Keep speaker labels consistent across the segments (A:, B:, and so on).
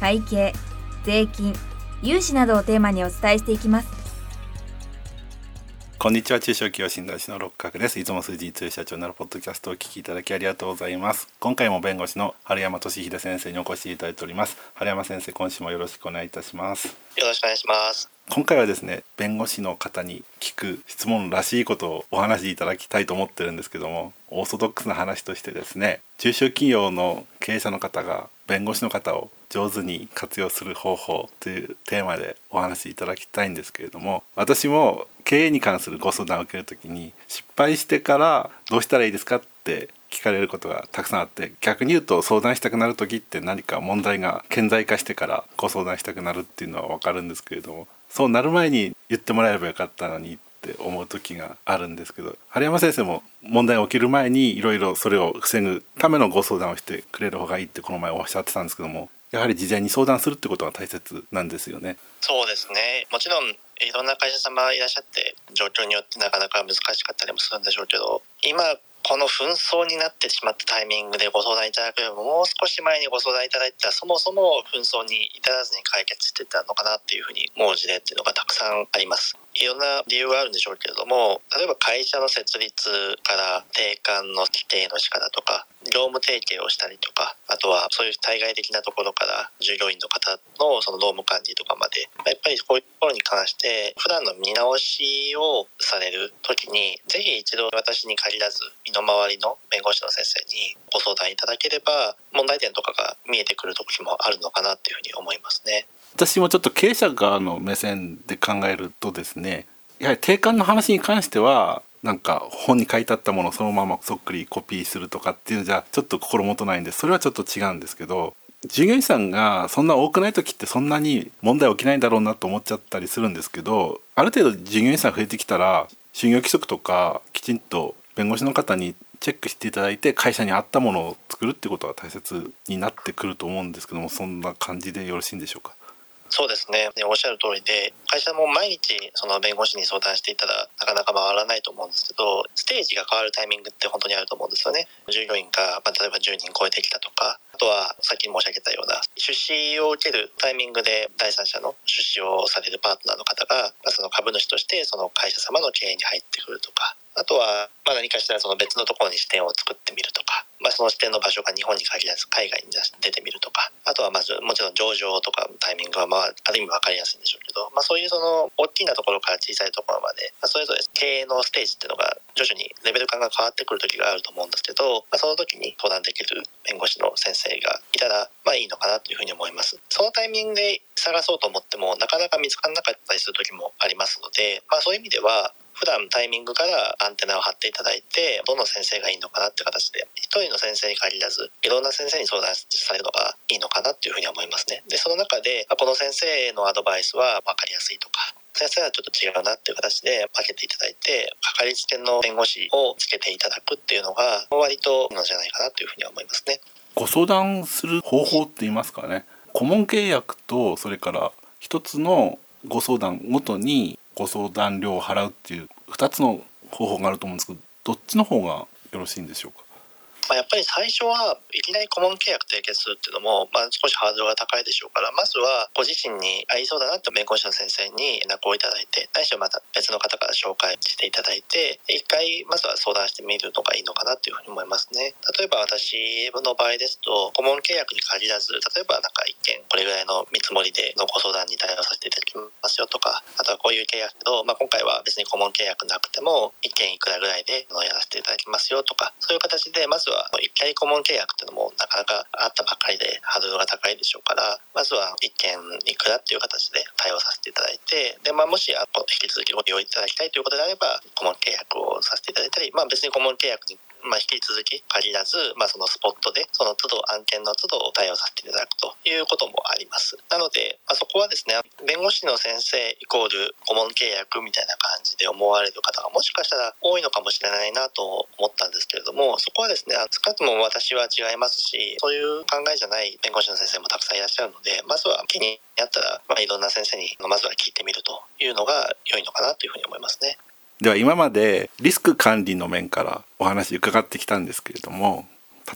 A: 会計税金融資などをテーマにお伝えしていきます。
B: こんにちは。中小企業診断士の六角です。いつも数字に強い社長になるポッドキャストをお聞きいただきありがとうございます。今回も弁護士の春山俊秀先生にお越しいただいております。春山先生今週もよろしくお願いいたします。
C: よろしくお願いします
B: 今回はですね弁護士の方に聞く質問らしいことをお話しいただきたいと思ってるんですけどもオーソドックスな話としてですね中小企業の経営者の方が弁護士の方を上手に活用する方法というテーマでお話しいただきたいんですけれども私も経営に関するご相談を受ける時に失敗してからどうしたらいいですかって聞かれることがたくさんあって逆に言うと相談したくなる時って何か問題が顕在化してからご相談したくなるっていうのは分かるんですけれどもそうなる前に言ってもらえればよかったのにって思う時があるんですけど春山先生も問題が起きる前にいろいろそれを防ぐためのご相談をしてくれる方がいいってこの前おっしゃってたんですけどもやはり事前に相談するってことが大切なんですよね。
C: そうですねもちろんいろんな会社様いらっしゃって状況によってなかなか難しかったりもするんでしょうけど今この紛争になってしまったタイミングでご相談いただくよりももう少し前にご相談いただいたらそもそも紛争に至らずに解決してたのかなっていうふうに思う事例っていうのがたくさんあります。いろんな理由があるんでしょうけれども例えば会社の設立から定款の規定の仕方とか業務提携をしたりとかあとはそういう対外的なところから従業員の方のその労務管理とかまでやっぱりこういうところに関して普段の見直しをされる時にぜひ一度私に限らず身の回りの弁護士の先生にご相談いただければ問題点とかが見えてくる時もあるのかなっていうふうに思いますね。
B: 私もちょっと経営者側の目線で考えるとですねやはり定款の話に関してはなんか本に書いてあったものをそのままそっくりコピーするとかっていうのじゃちょっと心もとないんでそれはちょっと違うんですけど従業員さんがそんな多くない時ってそんなに問題起きないんだろうなと思っちゃったりするんですけどある程度従業員さん増えてきたら就業規則とかきちんと弁護士の方にチェックしていただいて会社に合ったものを作るってことが大切になってくると思うんですけどもそんな感じでよろしいんでしょうか？
C: そうですね。おっしゃる通りで会社も毎日その弁護士に相談していたらなかなか回らないと思うんですけどステージが変わるタイミングって本当にあると思うんですよね。従業員が、まあ、例えば10人超えてきたとかあとはさっき申し上げたような出資を受けるタイミングで第三者の出資をされるパートナーの方が、まあ、その株主としてその会社様の経営に入ってくるとかあとは、まあ、何かしたらその別のところに支店を作ってみるとか、まあ、その支店の場所が日本に限らず海外に出てみるとか、あとはまずもちろん上場とかタイミングは、まあ、ある意味分かりやすいんでしょうけど、まあ、そういうその大きなところから小さいところまで、まあ、それぞれ経営のステージっていうのが徐々にレベル感が変わってくる時があると思うんですけど、まあ、その時に相談できる弁護士の先生がいたら、まあいいのかなというふうに思います。そのタイミングで探そうと思っても、なかなか見つからなかったりする時もありますので、まあそういう意味では、普段タイミングからアンテナを張っていただいてどの先生がいいのかなって形で一人の先生に限らずいろんな先生に相談されるのがいいのかなっていうふうに思いますね。でその中でこの先生のアドバイスは分かりやすいとか先生はちょっと違うなっていう形で分けていただいてかかりつけの弁護士をつけていただくっていうのが割といいのじゃないかなというふうに思いますね。
B: ご相談する方法って言いますかね。顧問契約とそれから一つのご相談ごとにご相談料を払うっていう2つの方法があると思うんですけどどっちの方がよろしいんでしょうか？
C: まあ、やっぱり最初はいきなり顧問契約締結するっていうのも、まあ、少しハードルが高いでしょうからまずはご自身に合いそうだなって弁護士の先生に連絡をいただいてないしはまた別の方から紹介していただいて一回まずは相談してみるのがいいのかなっていうふうに思いますね。例えば私の場合ですと顧問契約に限らず例えばなんか一件これぐらいの見積もりでのご相談に対応させていただきますよとかあとはこういう契約と、まあ、今回は別に顧問契約なくても一件いくらぐらいでやらせていただきますよとかそういう形でまずは一回顧問契約っていうのもなかなかあったばかりでハードルが高いでしょうからまずは一件いくらっていう形で対応させていただいてで、まあ、もしあの引き続きご利用いただきたいということであれば顧問契約をさせていただいたり、まあ、別に顧問契約にまあ、引き続き限らず、まあ、そのスポットでその都度案件の都度対応させていただくということもありますなので、まあ、そこはですね弁護士の先生イコール顧問契約みたいな感じで思われる方がもしかしたら多いのかもしれないなと思ったんですけれどもそこはですね少なくとも私は違いますしそういう考えじゃない弁護士の先生もたくさんいらっしゃるのでまずは気になったら、まあ、いろんな先生にまずは聞いてみるというのが良いのかなというふうに思いますね。
B: では今までリスク管理の面からお話伺ってきたんですけれども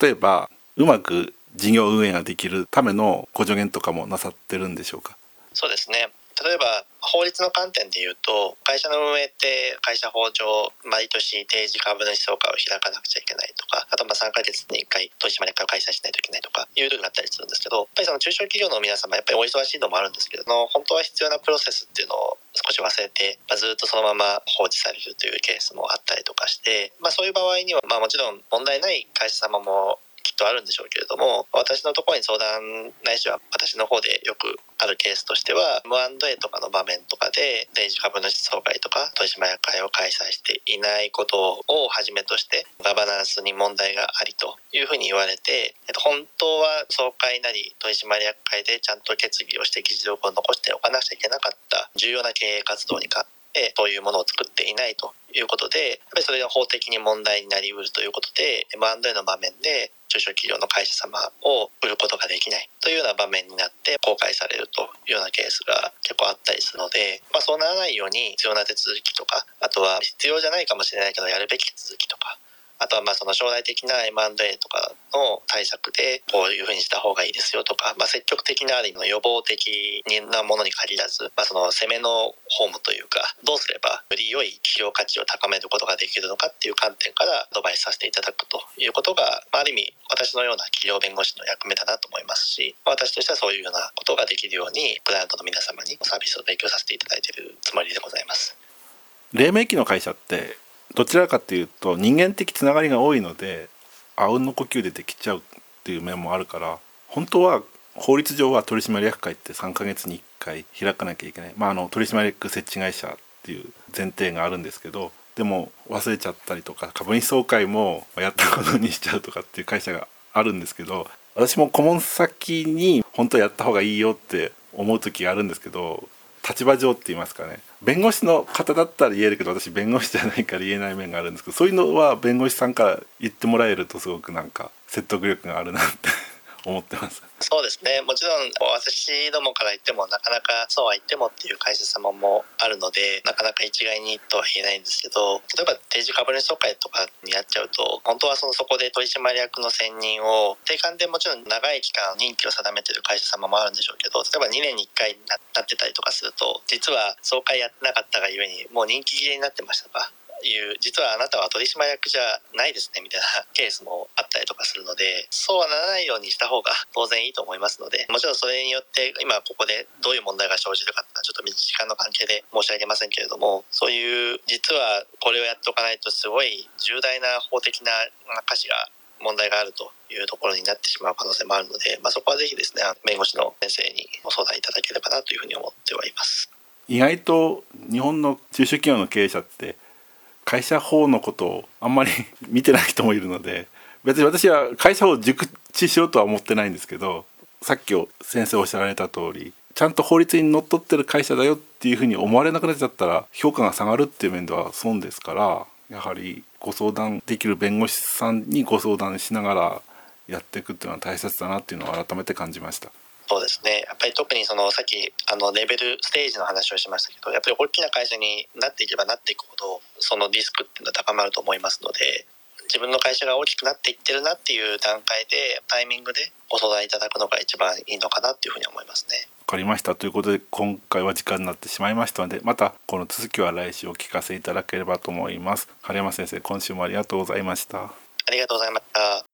B: 例えばうまく事業運営ができるための補助言とかもなさってるんでしょうか？
C: そうですね。例えば法律の観点で言うと会社の運営って会社法上毎年定時株主総会を開かなくちゃいけないとかあとまあ3ヶ月に1回取締役会を開催しないといけないとかいうルールがあったりするんですけどやっぱりその中小企業の皆様やっぱりお忙しいのもあるんですけども本当は必要なプロセスっていうのを少し忘れて、まあ、ずっとそのまま放置されるというケースもあったりとかして、まあ、そういう場合には、まあ、もちろん問題ない会社様もきっとあるんでしょうけれども私のところに相談ないしは私の方でよくあるケースとしては M&A とかの場面とかで電子株主総会とか取締役会を開催していないことをはじめとしてガバナンスに問題がありというふうに言われて、えっと、本当は総会なり取締役会でちゃんと決議をして議事録を残しておかなくちゃいけなかった重要な経営活動にかそういうものを作っていないということで、やっぱりそれが法的に問題になりうるということで、M&A の場面で中小企業の会社様を売ることができないというような場面になって公開されるというようなケースが結構あったりするので、まあ、そうならないように必要な手続きとか、あとは必要じゃないかもしれないけどやるべき手続きとか、あとはまあその将来的な M&A とかの対策でこういうふうにした方がいいですよとか、まあ、積極的なある意味の予防的なものに限らず、まあ、その攻めのホームというかどうすればより良い企業価値を高めることができるのかっていう観点からアドバイスさせていただくということが、まあ、ある意味私のような企業弁護士の役目だなと思いますし私としてはそういうようなことができるようにクライアントの皆様にサービスを提供させていただいているつもりでございます。
B: 黎明期の会社ってどちらかというと人間的つながりが多いのであうんの呼吸でできちゃうっていう面もあるから本当は法律上は取締役会って3ヶ月に1回開かなきゃいけない、まあ、あの取締役設置会社っていう前提があるんですけどでも忘れちゃったりとか株主総会もやったことにしちゃうとかっていう会社があるんですけど私も顧問先に本当やった方がいいよって思う時があるんですけど立場上って言いますかね。弁護士の方だったら言えるけど私弁護士じゃないから言えない面があるんですけどそういうのは弁護士さんから言ってもらえるとすごくなんか説得力があるなって。思ってます。
C: そうですね。もちろん私どもから言ってもなかなかそうは言ってもっていう会社様もあるのでなかなか一概にとは言えないんですけど例えば定時株主総会とかにやっちゃうと本当はそのそこで取締役の選任を定款でもちろん長い期間任期を定めてる会社様もあるんでしょうけど例えば2年に1回になってたりとかすると実は総会やってなかったがゆえにもう任期切れになってましたかいう実はあなたは取締役じゃないですねみたいなケースもあったりとかするのでそうはならないようにした方が 当然いいと思いますのでもちろんそれによって今ここでどういう問題が生じるかっていうのはちょっと時間の関係で申し上げませんけれどもそういう実はこれをやっておかないとすごい重大な法的な歌詞が問題があるというところになってしまう可能性もあるので、まあ、そこはぜひですね弁護士の先生にご相談いただければなというふうに思ってはいます。
B: 意外と日本の中小企業の経営者って会社法のことをあんまり 見てない人もいるので別に私は会社法を熟知しようとは思ってないんですけどさっき先生おっしゃられた通りちゃんと法律にのっとってる会社だよっていうふうに思われなくなっちゃったら評価が下がるっていう面では損ですからやはりご相談できる弁護士さんにご相談しながらやっていくっていうのは大切だなっていうのを改めて感じました。
C: そうですねやっぱり特にそのさっきあのレベルステージの話をしましたけどやっぱり大きな会社になっていけばなっていくほどそのリスクっていうのは高まると思いますので自分の会社が大きくなっていってるなっていう段階でタイミングでご相談いただくのが一番いいのかなっていうふうに思いますね。
B: わかりましたということで今回は時間になってしまいましたのでまたこの続きは来週お聞かせいただければと思います。春山先生今週もありがとうございました。あ
C: りがとうございました。